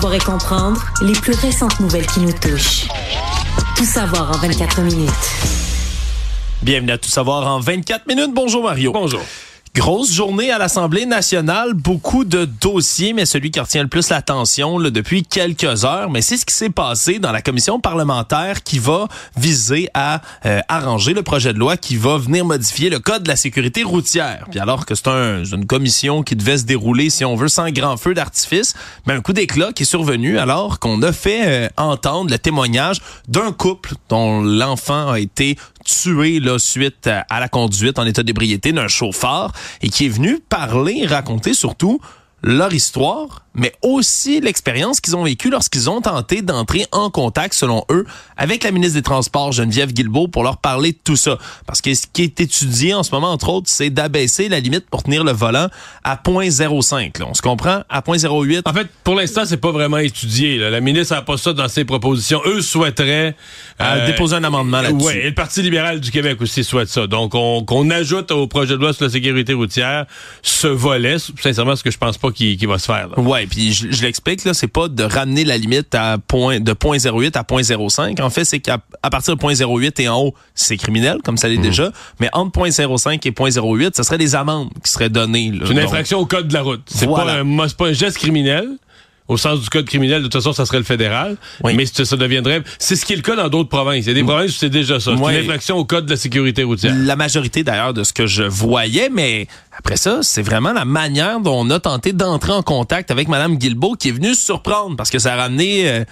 Savoir et comprendre les plus récentes nouvelles qui nous touchent. Tout savoir en 24 minutes. Bienvenue à Tout savoir en 24 minutes. Bonjour Mario. Bonjour. Grosse journée à l'Assemblée nationale, beaucoup de dossiers, mais celui qui retient le plus l'attention depuis quelques heures, mais c'est ce qui s'est passé dans la commission parlementaire qui va viser à euh, arranger le projet de loi qui va venir modifier le code de la sécurité routière. Puis alors que c'est un, une commission qui devait se dérouler, si on veut, sans grand feu d'artifice, mais un coup d'éclat qui est survenu alors qu'on a fait euh, entendre le témoignage d'un couple dont l'enfant a été tué là, suite à la conduite en état d'ébriété d'un chauffeur et qui est venu parler, raconter surtout leur histoire, mais aussi l'expérience qu'ils ont vécue lorsqu'ils ont tenté d'entrer en contact, selon eux, avec la ministre des Transports, Geneviève Guilbeault, pour leur parler de tout ça. Parce que ce qui est étudié en ce moment, entre autres, c'est d'abaisser la limite pour tenir le volant à 0.05. On se comprend? À 0.08. En fait, pour l'instant, c'est pas vraiment étudié. La ministre n'a pas ça dans ses propositions. Eux souhaiteraient... Euh, déposer un amendement là-dessus. Oui, et le Parti libéral du Québec aussi souhaite ça. Donc, on, qu'on ajoute au projet de loi sur la sécurité routière ce volet, sincèrement, ce que je pense pas qu'il va se faire. Là. Ouais, puis je, je l'explique là, c'est pas de ramener la limite à point de 0.08 à 0.05. En fait, c'est qu'à partir de 0.08 et en haut, c'est criminel comme ça l'est Mhm. déjà, mais entre 0.05 et 0.08, ce serait des amendes qui seraient données. C'est une infraction au code de la route. C'est Voilà. pas, un, c'est pas un geste criminel. Au sens du code criminel, de toute façon, ça serait le fédéral. Oui. Mais ça deviendrait. C'est ce qui est le cas dans d'autres provinces. Il y a des provinces où c'est déjà ça. C'est une infraction au code de la sécurité routière. La majorité d'ailleurs de ce que je voyais, mais après ça, c'est vraiment la manière dont on a tenté d'entrer en contact avec Madame Guilbeault qui est venue surprendre parce que ça a ramené euh,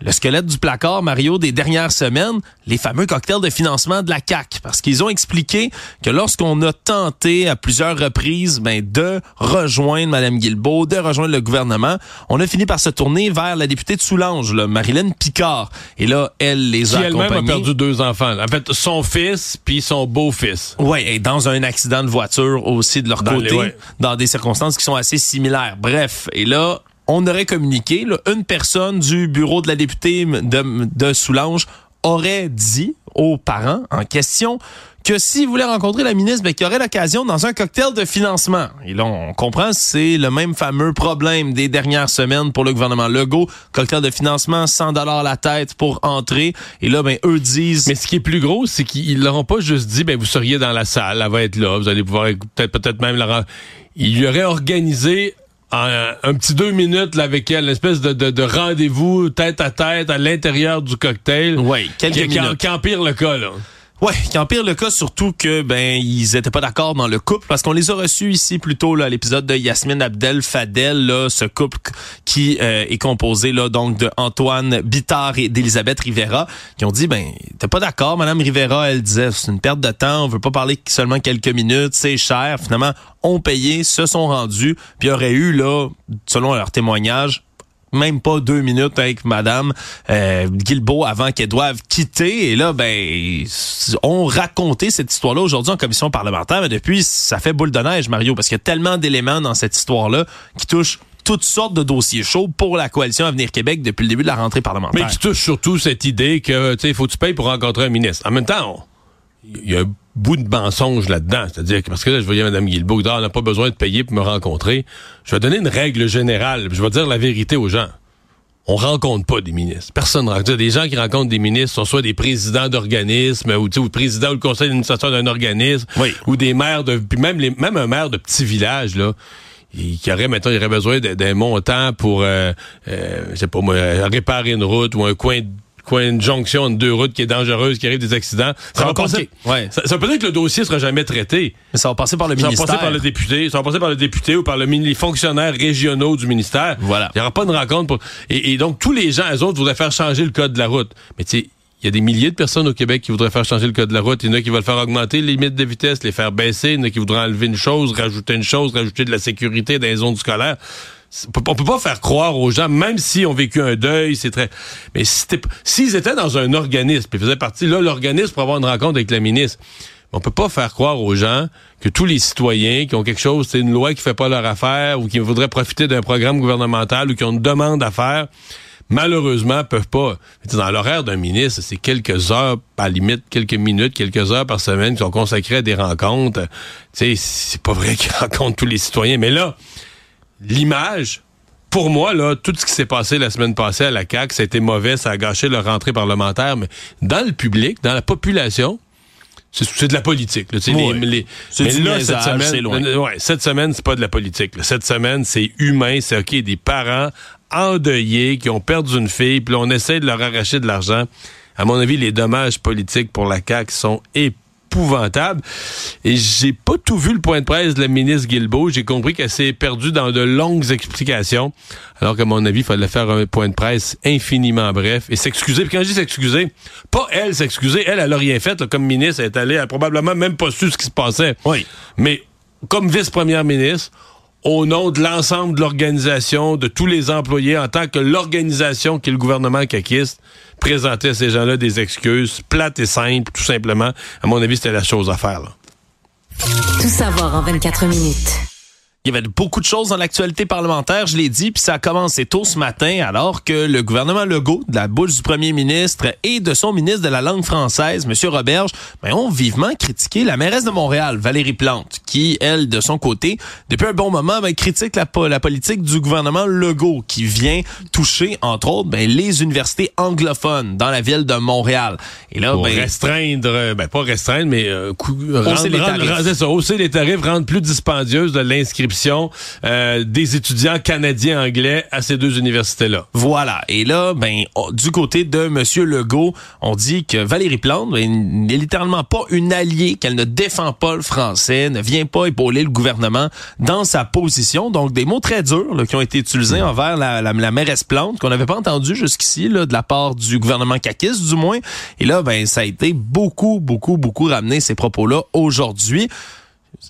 le squelette du placard, Mario, des dernières semaines, les fameux cocktails de financement de la CAC, parce qu'ils ont expliqué que lorsqu'on a tenté à plusieurs reprises ben, de rejoindre Madame Guilbeault, de rejoindre le gouvernement, on a fini par se tourner vers la députée de Soulanges, là, Marilyn Picard. Et là, elle les Qui a elle-même a accompagnés. perdu deux enfants. En fait, son fils puis son beau-fils. Oui, et dans un accident de voiture aussi de leur Dans côté, les- ouais. dans des circonstances qui sont assez similaires. Bref, et là, on aurait communiqué, une personne du bureau de la députée de, Soulanges aurait dit aux parents en question que s'ils voulaient rencontrer la ministre, ben, qu'il y aurait l'occasion dans un cocktail de financement. Et là, on comprend, c'est le même fameux problème des dernières semaines pour le gouvernement Legault. Cocktail de financement, 100 dollars la tête pour entrer. Et là, ben, eux disent... Mais ce qui est plus gros, c'est qu'ils l'auront pas juste dit, ben vous seriez dans la salle, elle va être là, vous allez pouvoir peut-être peut-être même la Il y aurait organisé un, un petit deux minutes là, avec elle, une espèce de, de, de rendez-vous tête à tête à l'intérieur du cocktail. Oui, quelques qui, qui, minutes. qui empire le cas, là. Ouais, qui empire le cas surtout que ben ils étaient pas d'accord dans le couple parce qu'on les a reçus ici plutôt là à l'épisode de Yasmine Abdel Fadel là ce couple qui euh, est composé là donc de Antoine Bittard et d'Elisabeth Rivera qui ont dit ben t'es pas d'accord madame Rivera elle disait c'est une perte de temps on veut pas parler seulement quelques minutes c'est cher finalement ont payé se sont rendus puis aurait eu là selon leur témoignage même pas deux minutes avec Madame euh, Guilbeault avant qu'elle doive quitter. Et là, ben, on raconté cette histoire-là aujourd'hui en commission parlementaire, mais depuis, ça fait boule de neige, Mario, parce qu'il y a tellement d'éléments dans cette histoire-là qui touchent toutes sortes de dossiers chauds pour la coalition Avenir Québec depuis le début de la rentrée parlementaire. Mais qui touche surtout cette idée que, tu sais, il faut que tu payes pour rencontrer un ministre. En même temps, il y a un bout de mensonge là-dedans. C'est-à-dire que, parce que là, je voyais Mme Guilbeault, Ah, on n'a pas besoin de payer pour me rencontrer. Je vais donner une règle générale, je vais dire la vérité aux gens. On rencontre pas des ministres. Personne ne rencontre. Des gens qui rencontrent des ministres sont soit des présidents d'organismes, ou, ou le président ou le conseil d'administration d'un organisme, Oui. ou des maires de, puis même les, même un maire de petit village, là, il- qui aurait, maintenant, il aurait besoin de- d'un montant pour, euh, euh, je sais pas moi, réparer une route ou un coin coin une jonction entre deux routes qui est dangereuse, qui arrive des accidents. Ça, va va passer. Ouais. Ça, pas dire que le dossier sera jamais traité. Mais ça va passer par le Ça va ministère. passer par le député, ça va passer par le député ou par le, les fonctionnaires régionaux du ministère. Voilà. Il n'y aura pas de rencontre pour. Et, et donc, tous les gens, eux autres, voudraient faire changer le code de la route. Mais tu sais, il y a des milliers de personnes au Québec qui voudraient faire changer le code de la route. Il y en a qui veulent faire augmenter les limites de vitesse, les faire baisser. Il y en a qui voudraient enlever une chose, rajouter une chose, rajouter de la sécurité dans les zones scolaires. On peut, pas faire croire aux gens, même s'ils ont vécu un deuil, c'est très. Mais s'ils étaient dans un organisme, puis faisaient partie là, l'organisme pour avoir une rencontre avec la ministre, on peut pas faire croire aux gens que tous les citoyens qui ont quelque chose, c'est une loi qui fait pas leur affaire ou qui voudraient profiter d'un programme gouvernemental ou qui ont une demande à faire, malheureusement peuvent pas. Dans l'horaire d'un ministre, c'est quelques heures, à limite quelques minutes, quelques heures par semaine qui sont consacrées à des rencontres. Tu sais, c'est pas vrai qu'ils rencontrent tous les citoyens, mais là, l'image pour moi, là, tout ce qui s'est passé la semaine passée à la CAQ, ça a été mauvais, ça a gâché leur rentrée parlementaire, mais dans le public, dans la population, c'est de la politique. Là, oui. mais là, cette semaine, ouais, cette semaine, c'est pas de la politique. Là. Cette semaine, c'est humain, c'est OK, des parents endeuillés qui ont perdu une fille, puis on essaie de leur arracher de l'argent. À mon avis, les dommages politiques pour la CAQ sont épais épouvantable. Et j'ai pas tout vu le point de presse de la ministre Guilbeault. J'ai compris qu'elle s'est perdue dans de longues explications. Alors qu'à mon avis, il fallait faire un point de presse infiniment bref et s'excuser. Puis quand je dis s'excuser, pas elle s'excuser. Elle, elle a rien fait. comme ministre, elle est allée, elle a probablement même pas su ce qui se passait. Oui. Mais comme vice-première ministre, au nom de l'ensemble de l'organisation, de tous les employés, en tant que l'organisation qui est le gouvernement caquiste, présenter à ces gens-là des excuses plates et simples, tout simplement. À mon avis, c'était la chose à faire. Tout savoir en 24 minutes. Il y avait beaucoup de choses dans l'actualité parlementaire, je l'ai dit, puis ça a commencé tôt ce matin alors que le gouvernement Legault, de la bouche du premier ministre et de son ministre de la langue française, M. Roberge, ben, ont vivement critiqué la mairesse de Montréal, Valérie Plante, qui, elle, de son côté, depuis un bon moment, ben, critique la, la politique du gouvernement Legault, qui vient toucher, entre autres, ben, les universités anglophones dans la ville de Montréal. Et là, Pour ben, restreindre, ben, pas restreindre, mais euh, hausser, les tarifs. hausser les tarifs, rendre plus dispendieuse de l'inscription euh, des étudiants canadiens anglais à ces deux universités-là. Voilà. Et là, ben, du côté de Monsieur Legault, on dit que Valérie Plante ben, n'est littéralement pas une alliée, qu'elle ne défend pas le français, ne vient pas épauler le gouvernement dans sa position. Donc, des mots très durs qui ont été utilisés envers la, la, la mairesse Plante, qu'on n'avait pas entendu jusqu'ici, de la part du gouvernement caquiste, du moins. Et là, ben, ça a été beaucoup, beaucoup, beaucoup ramené ces propos-là aujourd'hui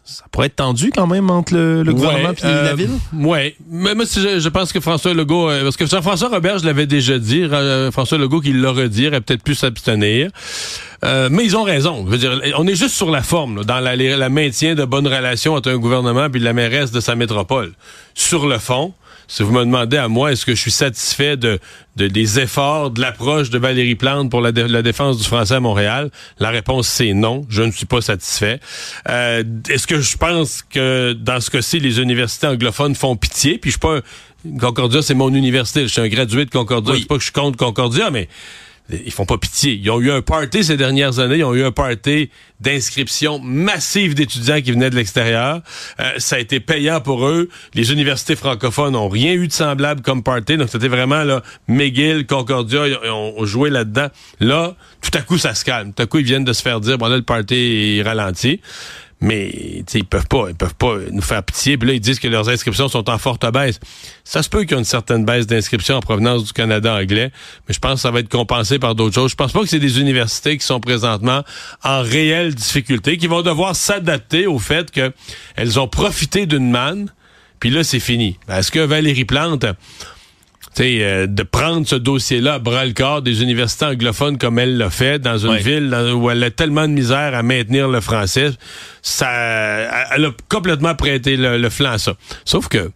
ça pourrait être tendu quand même entre le, gouvernement et la euh, ville. Oui, mais moi, je, pense que François Legault, euh, parce que Jean-François Robert, je l'avais déjà dit, euh, François Legault qui l'a redit, aurait peut-être pu s'abstenir. mais ils ont raison. Je veux dire, on est juste sur la forme, dans la, la, maintien de bonnes relations entre un gouvernement et la mairesse de sa métropole. Sur le fond, si vous me demandez à moi, est-ce que je suis satisfait de, des efforts, de l'approche de Valérie Plante pour la, défense du français à Montréal, la réponse c'est non. Je ne suis pas satisfait. Euh, est-ce que je pense que dans ce cas-ci, les universités anglophones font pitié? Puis je suis pas Concordia, c'est mon université. Je suis un gradué de Concordia. Oui. C'est pas que je compte Concordia, mais ils font pas pitié. Ils ont eu un party ces dernières années. Ils ont eu un party d'inscription massive d'étudiants qui venaient de l'extérieur. Euh, ça a été payant pour eux. Les universités francophones n'ont rien eu de semblable comme party. Donc, c'était vraiment, là, McGill, Concordia, ils ont, joué là-dedans. Là, tout à coup, ça se calme. Tout à coup, ils viennent de se faire dire, bon, là, le party est ralenti mais ils peuvent pas, ils peuvent pas nous faire pitié. Puis là, ils disent que leurs inscriptions sont en forte baisse. Ça se peut qu'il y ait une certaine baisse d'inscriptions en provenance du Canada anglais, mais je pense que ça va être compensé par d'autres choses. Je pense pas que c'est des universités qui sont présentement en réelle difficulté, qui vont devoir s'adapter au fait qu'elles ont profité d'une manne, puis là, c'est fini. Est-ce que Valérie Plante euh, de prendre ce dossier-là à bras le corps des universités anglophones comme elle l'a fait dans une ville où elle a tellement de misère à maintenir le français, ça, elle a complètement prêté le, le flanc à ça. Sauf que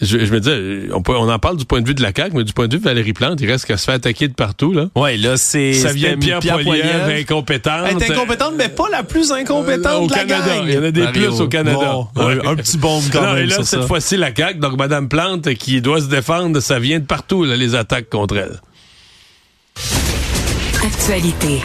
je, me dis, on, on en parle du point de vue de la CAQ, mais du point de vue de Valérie Plante, il reste qu'elle se fait attaquer de partout. Là. Ouais, là, c'est. Ça vient de Pierre, Pierre Poilievre, incompétente. Elle est incompétente, mais pas la plus incompétante au de la Canada. Il y en a des plus au Canada. un petit bombe quand même. Et là, cette fois-ci, la CAQ, donc Mme Plante, qui doit se défendre, ça vient de partout, là, les attaques contre elle. Actualité.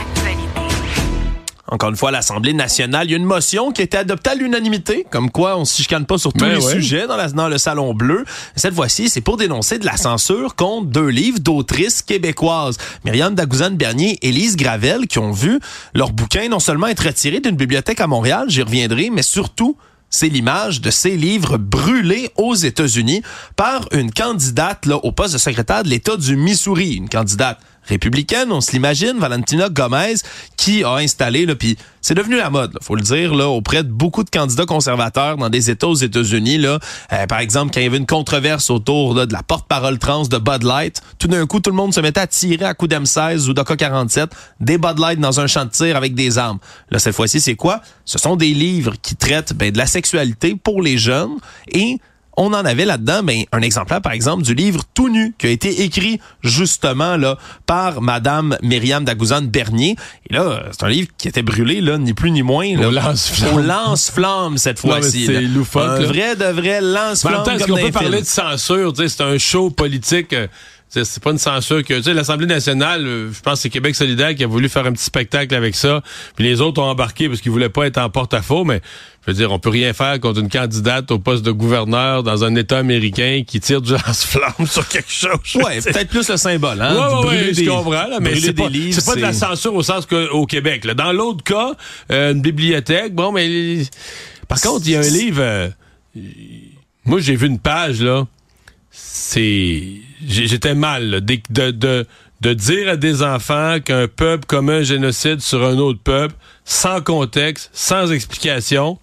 Encore une fois, à l'Assemblée nationale, il y a une motion qui a été adoptée à l'unanimité, comme quoi on ne se chicane pas sur tous ben les sujets dans, la, dans, le Salon Bleu. Cette fois-ci, c'est pour dénoncer de la censure contre deux livres d'autrices québécoises, Myriam Dagouzane-Bernier et Lise Gravel, qui ont vu leur bouquin non seulement être retiré d'une bibliothèque à Montréal, j'y reviendrai, mais surtout c'est l'image de ces livres brûlés aux États-Unis par une candidate là, au poste de secrétaire de l'État du Missouri, une candidate républicaine, on se l'imagine, Valentina Gomez, qui a installé, là, puis c'est devenu la mode, là, faut le dire, là, auprès de beaucoup de candidats conservateurs dans des États aux États-Unis. Là, euh, par exemple, quand il y avait une controverse autour de la porte-parole trans de Bud Light, tout d'un coup, tout le monde se mettait à tirer à coups d'M16 ou d'AK-47 des Bud Light dans un champ de tir avec des armes. Là, cette fois-ci, c'est quoi? Ce sont des livres qui traitent ben, de la sexualité pour les jeunes et on en avait là-dedans ben, un exemplaire, par exemple, du livre Tout nu, qui a été écrit justement là par Madame Myriam Dagouzane-Bernier. Et là, c'est un livre qui était brûlé, là, ni plus ni moins. Là, Au lance-flamme. Lance-flamme, cette fois-ci. c'est loufoque, Un là. vrai de vrai lance-flamme. temps, est-ce qu'on peut parler de censure? C'est un show politique. euh, c'est pas une censure que. Tu sais, l'Assemblée nationale, euh, je pense que c'est Québec solidaire qui a voulu faire un petit spectacle avec ça. Puis les autres ont embarqué parce qu'ils voulaient pas être en porte-à-faux. Mais je veux dire, on peut rien faire contre une candidate au poste de gouverneur dans un État américain qui tire du lance-flamme sur quelque chose. Ouais, peut-être plus le symbole, hein. Ouais, ouais, ouais, des- je comprends, là, mais c'est pas, livres, c'est pas de la censure au sens qu'au Québec. Là. Dans l'autre cas, euh, une bibliothèque, bon, mais par contre, il y a un livre. euh, moi, j'ai vu une page là. C'est, j'étais mal là, de, de, de, de dire à des enfants qu'un peuple commet un génocide sur un autre peuple, sans contexte, sans explication.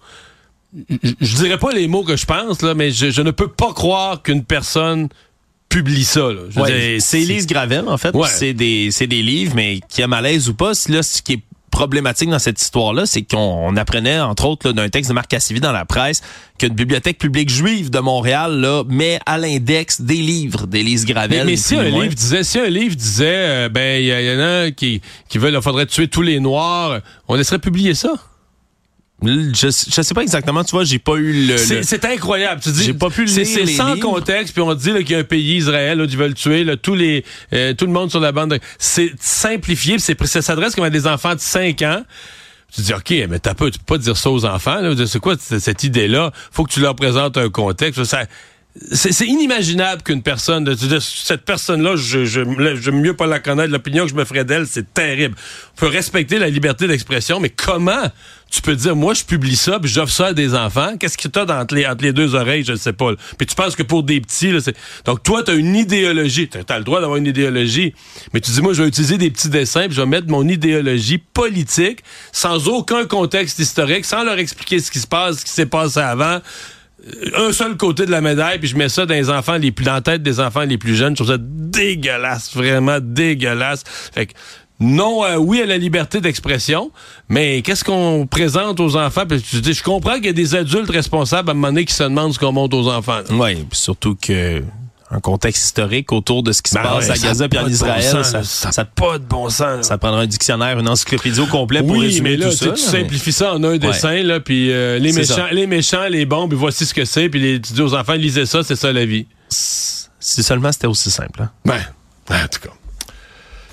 Je, je dirais pas les mots que je pense là, mais je, je ne peux pas croire qu'une personne publie ça. Ouais, c'est Élise Gravel, en fait. Ouais. puis C'est des, c'est des livres, mais qui a malaise ou pas. Là, ce qui est problématique dans cette histoire-là, c'est qu'on on apprenait, entre autres, d'un texte de Marc Cassivi dans la presse, qu'une bibliothèque publique juive de Montréal là, met à l'index des livres d'Élise Gravel. Mais, mais si un moins. livre disait, si un livre disait, euh, ben il y, y en a qui qui veulent, il faudrait tuer tous les noirs, on laisserait publier ça? Je, je sais pas exactement, tu vois, j'ai pas eu le... C'est le- c'est incroyable. Tu dis, J'ai pas pu c'est lire c'est les sans contexte, puis on dit là, qu'il y a un pays Israël, là, ils veulent tuer là, tous les euh, tout le monde sur la bande. de- C'est simplifié, c'est ça s'adresse comme à des enfants de 5 ans. Tu dis, OK, mais t'as pas, tu peux pas dire ça aux enfants. là. C'est quoi cette idée-là? Faut que tu leur présentes un contexte. Ça, c'est c'est inimaginable qu'une personne, de, de- cette personne-là, je, je, j'aime mieux pas la connaître. L'opinion que je me ferais d'elle, c'est terrible. On peut respecter la liberté d'expression, mais comment tu peux dire, moi, je publie ça, puis j'offre ça à des enfants? Qu'est-ce que entre les, entre les deux oreilles? Je ne sais pas. Puis tu penses que pour des petits, là, c'est... Donc toi, t'as une idéologie. T'as, t'as le droit d'avoir une idéologie. Mais tu dis, moi, je vais utiliser des petits dessins, puis je vais mettre mon idéologie politique, sans aucun contexte historique, sans leur expliquer ce qui se passe, ce qui s'est passé avant un seul côté de la médaille, puis je mets ça dans les enfants les plus dans la tête des enfants les plus jeunes. Je trouve ça dégueulasse, vraiment dégueulasse. Fait que non, euh, oui à la liberté d'expression, mais qu'est-ce qu'on présente aux enfants? Puis tu dis, je comprends qu'il y a des adultes responsables à un moment donné qui se demandent ce qu'on monte aux enfants. puis surtout que un contexte historique autour de ce qui se Ben passe ouais, à Gaza pas en bon Israël, sens, ça, là. ça, Ça a pas de bon sens. là. ça prendra un dictionnaire, une encyclopédie au complet pour oui, résumer mais là, tout tu, ça. tu mais- simplifies ça en un dessin, là, puis euh, les méchants, ça. les méchants, les bons, puis voici ce que c'est, puis les- tu dis aux enfants, lisez ça, c'est ça la vie. Si seulement c'était aussi simple. hein. Ben, en tout cas.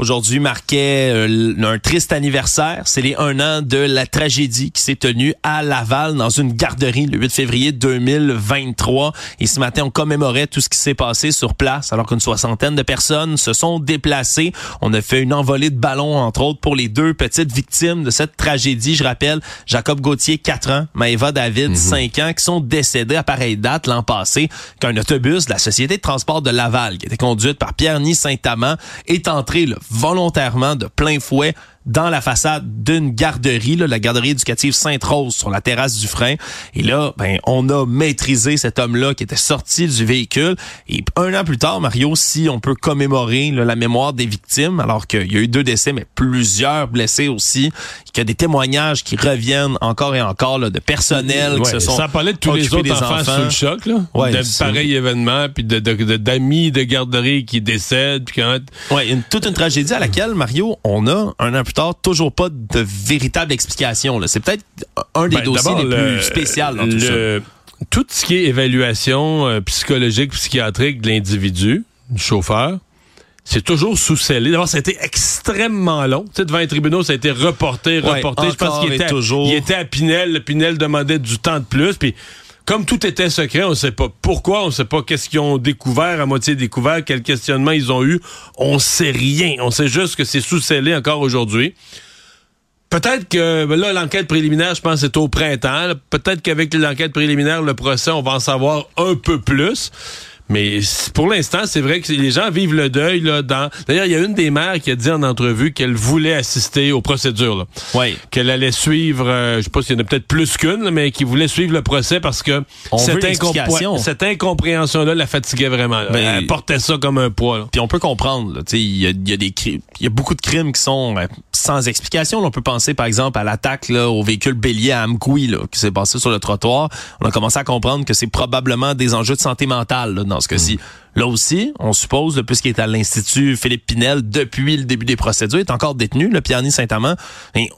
Aujourd'hui marquait euh, un triste anniversaire. C'est les un an de la tragédie qui s'est tenue à Laval dans une garderie le 8 février 2023. Et ce matin, on commémorait tout ce qui s'est passé sur place alors qu'une soixantaine de personnes se sont déplacées. On a fait une envolée de ballons, entre autres, pour les deux petites victimes de cette tragédie. Je rappelle, Jacob Gauthier, 4 ans, Maëva David, 5 ans, qui sont décédés à pareille date l'an passé qu'un autobus de la Société de transport de Laval, qui était conduite par Pierre-Ny Saint-Amand, est entré là, volontairement de plein fouet dans la façade d'une garderie, là, la garderie éducative Sainte-Rose sur la terrasse du frein. Et là, ben, on a maîtrisé cet homme-là qui était sorti du véhicule. Et un an plus tard, Mario, si on peut commémorer là, la mémoire des victimes, alors qu'il y a eu deux décès, mais plusieurs blessés aussi, qu'il y a des témoignages qui reviennent encore et encore là, de personnel qui se sont sans parler de tous les autres des enfants, sous le choc, là. Ouais, de pareils événements, puis de, de- de- d'amis de garderie qui décèdent, puis quand... Ouais, une, toute une tragédie à laquelle, Mario, on a, un an plus tard, toujours pas de véritable explication. C'est peut-être un des Ben, dossiers les le- plus spéciaux dans tout ça. Tout ce qui est évaluation euh, psychologique, psychiatrique de l'individu, du chauffeur, c'est toujours sous scellé. D'abord, ça a été extrêmement long. Tu sais, devant les tribunaux, ça a été reporté, Ouais, reporté. Je pense qu'il était, à- toujours. il était à Pinel. Le Pinel demandait du temps de plus. Puis, comme tout était secret, on ne sait pas pourquoi, on ne sait pas qu'est-ce qu'ils ont découvert, à moitié découvert, quel questionnement ils ont eu. On sait rien. On sait juste que c'est sous scellé encore aujourd'hui. Peut-être que ben là, l'enquête préliminaire, je pense, c'est au printemps. Peut-être qu'avec l'enquête préliminaire, le procès, on va en savoir un peu plus. Mais pour l'instant, c'est vrai que les gens vivent le deuil là. Dans d'ailleurs, il y a une des mères qui a dit en entrevue qu'elle voulait assister aux procédures. Là. Oui. Qu'elle allait suivre, euh, je sais pas s'il y en a peut-être plus qu'une, mais qui voulait suivre le procès parce que On cette, explication. cette incompréhension-là la fatiguait vraiment. Ben, elle portait ça comme un poids. Puis on peut comprendre, là, tu sais, il y a, il y a des cri- il y a beaucoup de crimes qui sont euh, sans explication. Là, on peut penser par exemple à l'attaque là, au véhicule bélier à Amkoui là, qui s'est passé sur le trottoir. On a commencé à comprendre que c'est probablement des enjeux de santé mentale là, dans ce cas-ci. Là aussi, on suppose, puisqu'il est à l'Institut Philippe Pinel depuis le début des procédures, il est encore détenu, le Pierre Saint-Amand. Et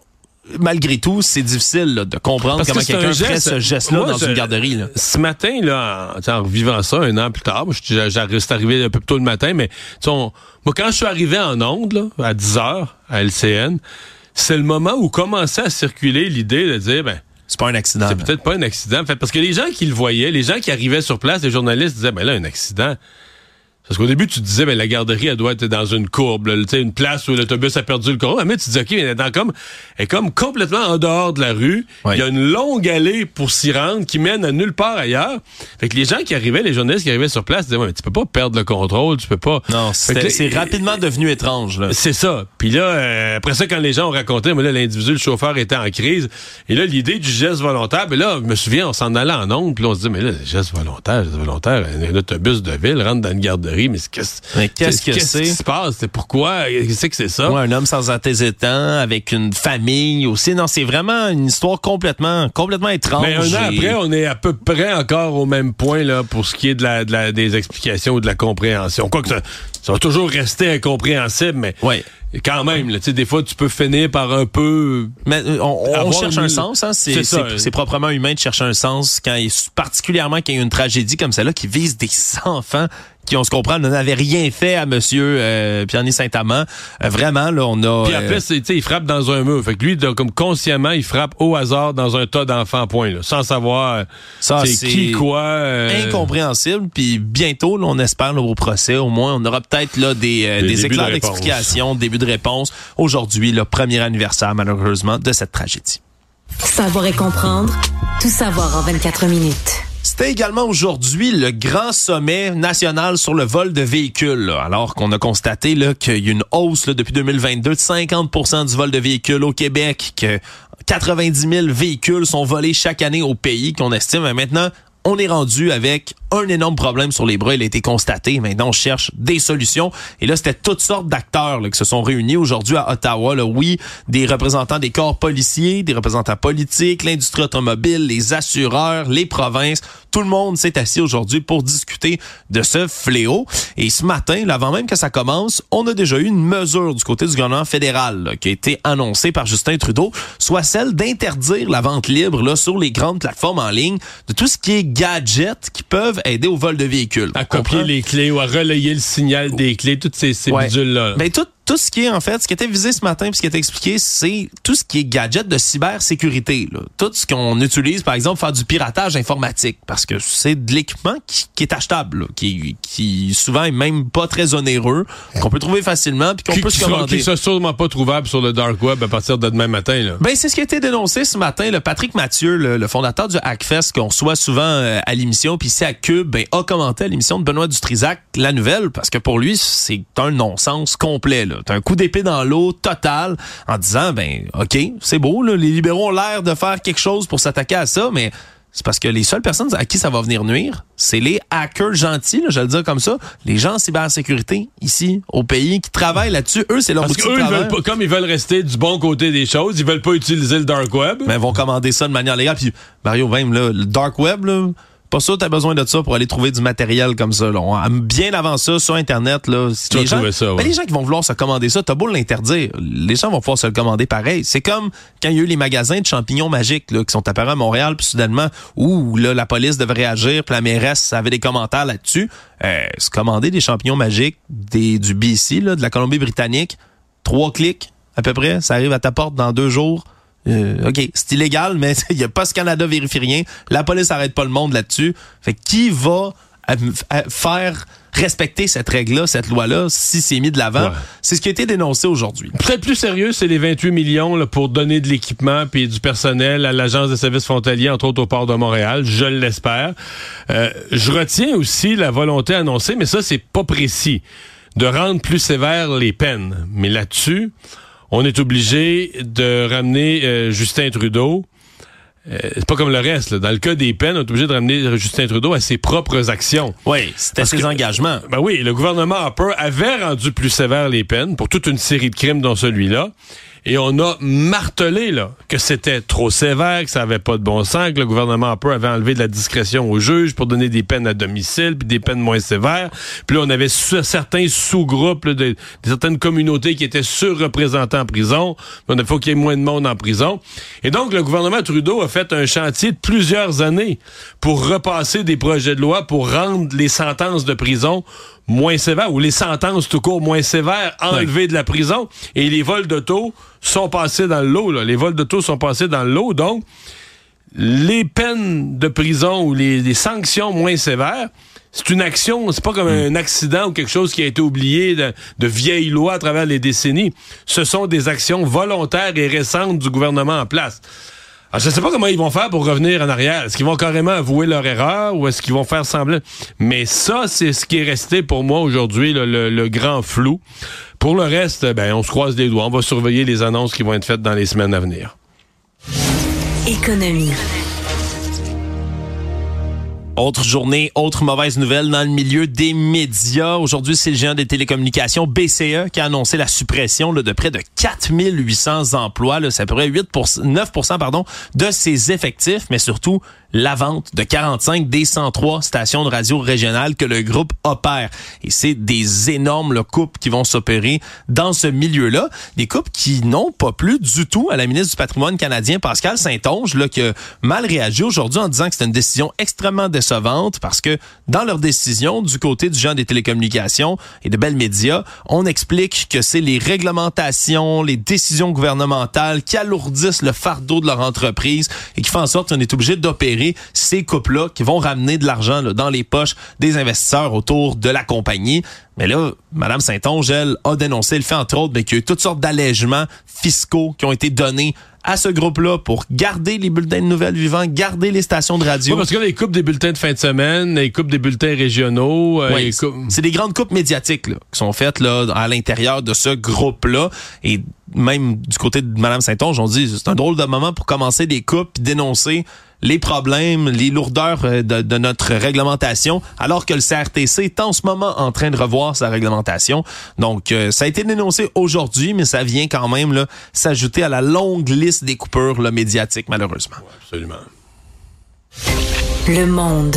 malgré tout, c'est difficile là, de comprendre Parce comment quelqu'un geste- ce geste-là Moi, dans je- une garderie. Là. Ce matin, là, en, en revivant ça un an plus tard, je- j'ai- c'est arrivé un peu plus tôt le matin, mais on- moi, quand je suis arrivé en onde, là, à 10 heures, à LCN, c'est le moment où commençait à circuler l'idée de dire, ben, C'est pas un accident. c'est peut-être pas un accident. En fait, parce que les gens qui le voyaient, les gens qui arrivaient sur place, les journalistes disaient, ben là, un accident. Parce qu'au début, tu te disais, ben, la garderie, elle doit être dans une courbe, là, tu sais, une place où l'autobus a perdu le courant. Mais tu te dis, OK, mais elle est, dans comme, elle est comme complètement en dehors de la rue. Il Ouais. y a une longue allée pour s'y rendre qui mène à nulle part ailleurs. Fait que les gens qui arrivaient, les journalistes qui arrivaient sur place, disaient, ouais, mais tu peux pas perdre le contrôle, tu peux pas. Non, c'est rapidement devenu étrange. C'est ça. Puis là, euh, après ça, quand les gens ont raconté, mais là, l'individu, le chauffeur était en crise. Et là, l'idée du geste volontaire, mais là, je me souviens, on s'en allait en ondes, puis là, on se dit, mais là, geste volontaire, geste volontaire, un, un autobus de ville rentre dans une garderie, mais qu'est-ce qu'est-ce que qu'est-ce c'est? qui se passe? C'est pourquoi? Qu'est-ce que c'est ça? Ouais, un homme sans antécédents, avec une famille aussi. Non, c'est vraiment une histoire complètement, complètement étrange. Mais un an Et- après, on est à peu près encore au même point là pour ce qui est de la, de la- des explications ou de la compréhension. Quoique ça, ça va toujours rester incompréhensible, mais Ouais. quand même, là, tu sais, des fois, tu peux finir par un peu Mais euh, on, cherche une- un sens, hein. C'est c'est proprement humain de chercher un sens quand particulièrement quand il y a une tragédie comme celle-là qui vise des enfants qui, on se comprend, n'avaient rien fait à Monsieur euh, Pierre Saint-Amand. Euh, vraiment, là, on a. Puis euh, après, c'est, tu sais, il frappe dans un mur. Fait que lui, comme consciemment, il frappe au hasard dans un tas d'enfants, point, là, sans savoir euh, Ça, c'est qui, quoi. euh, incompréhensible. Puis bientôt, là, on espère là, au procès, au moins, on aura peut-être là des, euh, Des des éclairs d'explication, début de réponse. Aujourd'hui, le premier anniversaire, malheureusement, de cette tragédie. Savoir et comprendre, tout savoir en 24 minutes. C'était également aujourd'hui le grand sommet national sur le vol de véhicules. Alors qu'on a constaté qu'il y a une hausse depuis 2022 de 50% du vol de véhicules au Québec, que 90 000 véhicules sont volés chaque année au pays, qu'on estime maintenant. On est rendu avec un énorme problème sur les bras. Il a été constaté. Maintenant, on cherche des solutions. Et là, c'était toutes sortes d'acteurs qui se sont réunis aujourd'hui à Ottawa. Là. Oui, des représentants des corps policiers, des représentants politiques, l'industrie automobile, les assureurs, les provinces. Tout le monde s'est assis aujourd'hui pour discuter de ce fléau. Et ce matin, là, avant même que ça commence, on a déjà eu une mesure du côté du gouvernement fédéral qui a été annoncée par Justin Trudeau, soit celle d'interdire la vente libre là, sur les grandes plateformes en ligne de tout ce qui est gadgets qui peuvent aider au vol de véhicules. à copier les clés ou à relayer le signal des clés, toutes ces, ces Ouais. bidules-là. là. Ben, tout, tout ce qui est, en fait, ce qui était visé ce matin, puis ce qui était expliqué, c'est tout ce qui est gadget de cybersécurité. Là. Tout ce qu'on utilise, par exemple, pour faire du piratage informatique, parce que c'est de l'équipement qui, qui est achetable, là, qui, qui souvent est même pas très onéreux, qu'on peut trouver facilement, puis qu'on peut qui se commander. qui sera sûrement pas trouvable sur le dark web à partir de demain matin. Là. Ben, c'est ce qui a été dénoncé ce matin. Le Patrick Mathieu, le, le fondateur du Hackfest, qu'on reçoit souvent euh, à l'émission, puis ici à Cube, ben, a commenté à l'émission de Benoît Dutrisac la nouvelle, parce que pour lui, c'est un non-sens complet. là. C'est un coup d'épée dans l'eau total, en disant, ben, OK, c'est beau, là, les libéraux ont l'air de faire quelque chose pour s'attaquer à ça, mais c'est parce que les seules personnes à qui ça va venir nuire, c'est les hackers gentils, là, je vais le dire comme ça, les gens en cybersécurité ici au pays qui travaillent là-dessus. Eux, c'est leur Parce ils veulent pas, comme ils veulent rester du bon côté des choses, ils veulent pas utiliser le dark web. mais vont commander ça de manière légale. Puis Mario, même là, le dark web, là, pas sûr que t'as besoin de ça pour aller trouver du matériel comme ça. Là. On- bien avant ça, sur Internet, là, si Tu les, gens, ça, ouais. ben, les gens qui vont vouloir se commander ça, t'as beau l'interdire, les gens vont pouvoir se le commander pareil. C'est comme quand il y a eu les magasins de champignons magiques là, qui sont apparus à Montréal, puis soudainement, où là, la police devait réagir, puis la mairesse avait des commentaires là-dessus. Euh, se commander des champignons magiques des, du BC, là, de la Colombie-Britannique, trois clics à peu près, ça arrive à ta porte dans deux jours. Euh, OK, c'est illégal, mais il y a pas ce Canada vérifie rien. La police arrête pas le monde là-dessus. Fait que qui va faire respecter cette règle-là, cette loi-là, si c'est mis de l'avant? C'est ce qui a été dénoncé aujourd'hui. Peut-être plus sérieux, c'est les 28 millions là, pour donner de l'équipement puis du personnel à l'Agence des services frontaliers, entre autres au port de Montréal. Je l'espère. Euh, je retiens aussi la volonté annoncée, mais ça, c'est pas précis, de rendre plus sévères les peines. Mais là-dessus, on est obligé de ramener euh, Justin Trudeau euh, c'est pas comme le reste. Dans le cas des peines, on est obligé de ramener Justin Trudeau à ses propres actions. Oui, c'était ses engagements. Ben oui, le gouvernement Harper avait rendu plus sévères les peines pour toute une série de crimes dont celui-là. Et on a martelé là que c'était trop sévère, que ça avait pas de bon sens, que le gouvernement avait enlevé de la discrétion aux juges pour donner des peines à domicile, puis des peines moins sévères. Puis là, on avait certains sous-groupes de, certaines communautés qui étaient surreprésentées en prison. Il faut qu'il y ait moins de monde en prison. Et donc, le gouvernement Trudeau a fait un chantier de plusieurs années pour repasser des projets de loi pour rendre les sentences de prison moins sévères ou les sentences tout court moins sévères enlevées de la prison et les vols d'auto sont passés dans l'eau. Les vols d'auto sont passés dans l'eau. Donc, les peines de prison ou les, sanctions moins sévères, c'est une action, c'est pas comme hmm. un accident ou quelque chose qui a été oublié de, de vieilles lois à travers les décennies. Ce sont des actions volontaires et récentes du gouvernement en place. Alors, je ne sais pas comment ils vont faire pour revenir en arrière. Est-ce qu'ils vont carrément avouer leur erreur ou est-ce qu'ils vont faire semblant? Mais ça, c'est ce qui est resté pour moi aujourd'hui, le, grand flou. Pour le reste, ben, on se croise les doigts. On va surveiller les annonces qui vont être faites dans les semaines à venir. Économie. Autre journée, autre mauvaise nouvelle dans le milieu des médias. Aujourd'hui, c'est le géant des télécommunications BCE qui a annoncé la suppression de près de 4800 emplois. C'est à peu près 8 9 pardon, de ses effectifs, mais surtout la vente de 45 des 103 stations de radio régionales que le groupe opère. Et c'est des énormes coupes qui vont s'opérer dans ce milieu-là. Des coupes qui n'ont pas plu du tout à la ministre du patrimoine canadien, Pascal Saint-Onge, là, qui a mal réagi aujourd'hui en disant que c'est une décision extrêmement parce que dans leur décision, du côté du genre des télécommunications et de Bell Média, on explique que c'est les réglementations, les décisions gouvernementales qui alourdissent le fardeau de leur entreprise et qui font en sorte qu'on est obligé d'opérer ces coupes-là qui vont ramener de l'argent dans les poches des investisseurs autour de la compagnie. Mais là, Mme Saint-Onge, elle, a dénoncé le fait, entre autres, qu'il y a toutes sortes d'allègements fiscaux qui ont été donnés à ce groupe-là pour garder les bulletins de nouvelles vivants, garder les stations de radio. parce que les coupes des bulletins de fin de semaine, les coupes des bulletins régionaux. Euh, c'est des grandes coupes médiatiques qui sont faites là, à l'intérieur de ce groupe-là. Et même du côté de Mme Saint-Onge, on dit c'est un drôle de moment pour commencer des coupes et dénoncer les problèmes, les lourdeurs euh, de, notre réglementation, alors que le CRTC est en ce moment en train de revoir sa réglementation. Donc, euh, ça a été dénoncé aujourd'hui, mais ça vient quand même s'ajouter à la longue liste des coupures médiatiques, malheureusement. absolument. Le monde.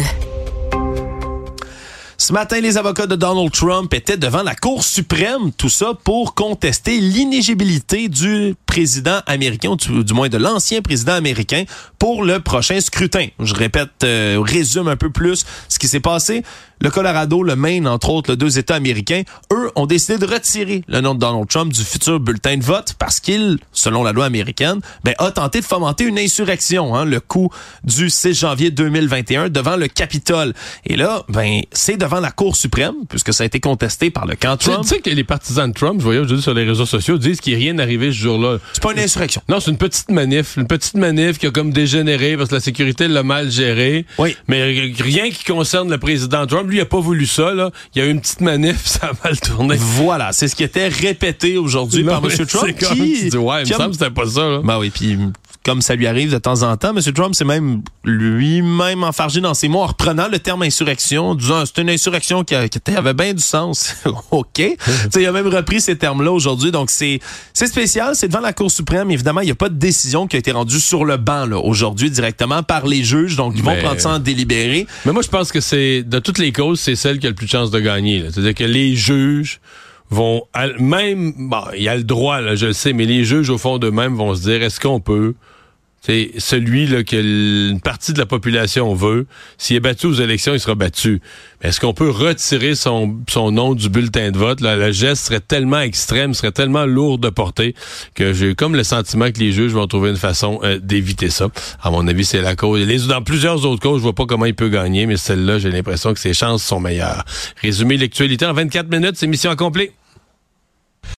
Ce matin, les avocats de Donald Trump étaient devant la Cour suprême, tout ça pour contester l'inégibilité du président américain, du, du moins de l'ancien président américain, pour le prochain scrutin. Je répète, euh, résume un peu plus ce qui s'est passé. Le Colorado, le Maine, entre autres, les deux États américains, eux, ont décidé de retirer le nom de Donald Trump du futur bulletin de vote parce qu'il, selon la loi américaine, ben, a tenté de fomenter une insurrection, hein, le coup du 6 janvier 2021 devant le Capitole. Et là, ben, c'est devant la Cour suprême, puisque ça a été contesté par le camp Trump. Tu sais que les partisans de Trump, je voyais aujourd'hui sur les réseaux sociaux, disent qu'il n'y a rien arrivé ce jour-là. C'est pas une insurrection. Non, c'est une petite manif. Une petite manif qui a comme dégénéré parce que la sécurité l'a mal géré. Oui. Mais rien qui concerne le président Trump. Lui, il a pas voulu ça, là. Il y a eu une petite manif, ça a mal tourné. Voilà. C'est ce qui était répété aujourd'hui par M. Trump. Qui, dit, ouais, il me semble que c'était pas ça, là. Ben oui, puis comme ça lui arrive de temps en temps. M. Trump s'est même lui-même enfargé dans ses mots en reprenant le terme insurrection, disant c'est une insurrection qui, avait bien du sens. OK. il a même repris ces termes-là aujourd'hui. Donc, c'est spécial. C'est devant la Cour suprême. Évidemment, il n'y a pas de décision qui a été rendue sur le banc aujourd'hui directement par les juges. Donc, ils vont prendre ça en délibéré. Mais moi, je pense que c'est, de toutes les causes, c'est celle qui a le plus de chance de gagner. C'est-à-dire que les juges vont même bon, il y a le droit là, je le sais, mais les juges au fond d'eux-mêmes vont se dire est-ce qu'on peut c'est celui là, que une partie de la population veut. S'il est battu aux élections, il sera battu. Mais est-ce qu'on peut retirer son, son nom du bulletin de vote? Là, le geste serait tellement extrême, serait tellement lourd de portée que j'ai comme le sentiment que les juges vont trouver une façon euh, d'éviter ça. À mon avis, c'est la cause. Dans plusieurs autres causes, je vois pas comment il peut gagner, mais celle-là, j'ai l'impression que ses chances sont meilleures. Résumé l'actualité en 24 minutes, c'est mission accomplie.